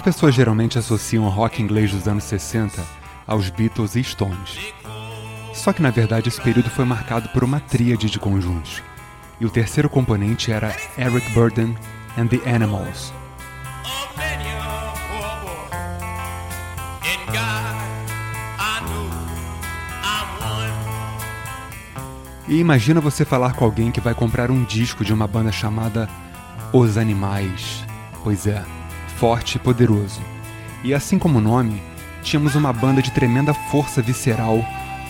pessoas geralmente associam o rock inglês dos anos 60 aos Beatles e Stones. Só que na verdade esse período foi marcado por uma tríade de conjuntos. E o terceiro componente era Eric Burden and the Animals. E imagina você falar com alguém que vai comprar um disco de uma banda chamada Os Animais. Pois é, forte e poderoso. E assim como o nome, tínhamos uma banda de tremenda força visceral,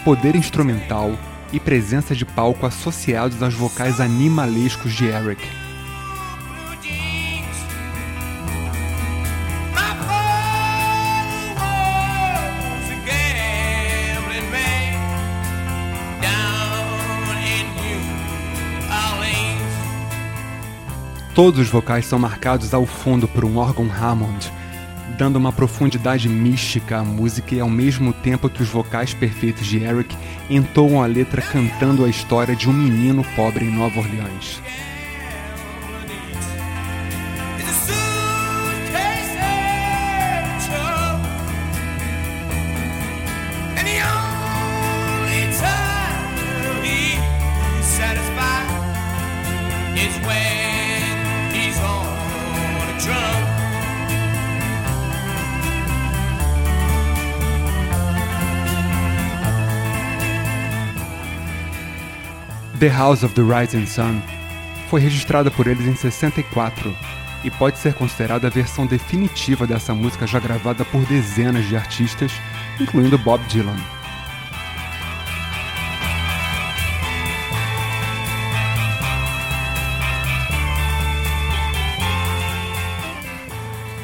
poder instrumental e presença de palco associados aos vocais animalescos de Eric. Todos os vocais são marcados ao fundo por um órgão Hammond, dando uma profundidade mística à música e ao mesmo tempo que os vocais perfeitos de Eric entoam a letra cantando a história de um menino pobre em Nova Orleans. The House of the Rising Sun foi registrada por eles em 64 e pode ser considerada a versão definitiva dessa música já gravada por dezenas de artistas, incluindo Bob Dylan.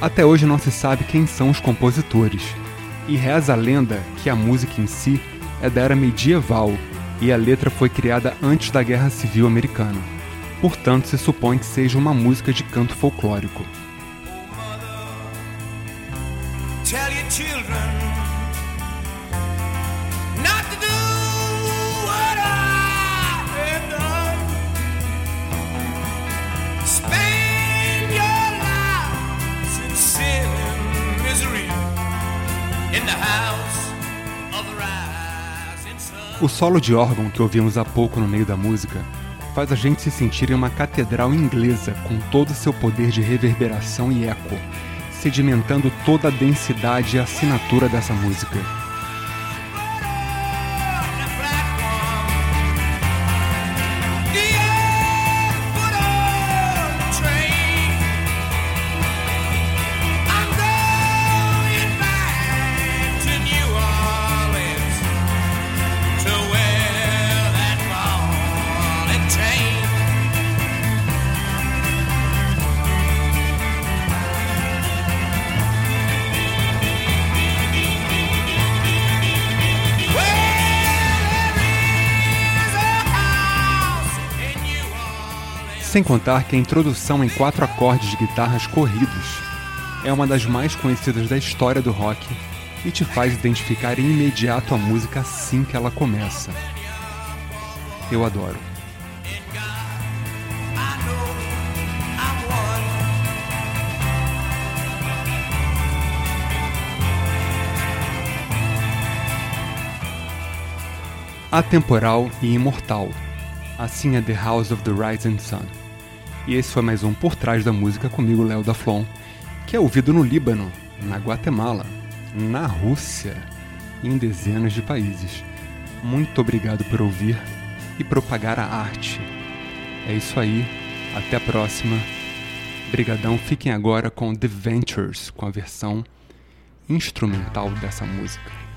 Até hoje não se sabe quem são os compositores, e reza a lenda que a música em si é da era medieval e a letra foi criada antes da Guerra Civil Americana. Portanto, se supõe que seja uma música de canto folclórico. in o solo de órgão que ouvimos há pouco no meio da música faz a gente se sentir em uma catedral inglesa com todo o seu poder de reverberação e eco, sedimentando toda a densidade e assinatura dessa música. Sem contar que a introdução em quatro acordes de guitarras corridos é uma das mais conhecidas da história do rock e te faz identificar imediato a música assim que ela começa. Eu adoro. Atemporal e imortal. Assim é The House of the Rising Sun. E esse foi mais um Por Trás da Música comigo, Léo da Flon, que é ouvido no Líbano, na Guatemala, na Rússia e em dezenas de países. Muito obrigado por ouvir e propagar a arte. É isso aí, até a próxima. Brigadão, fiquem agora com The Ventures, com a versão instrumental dessa música.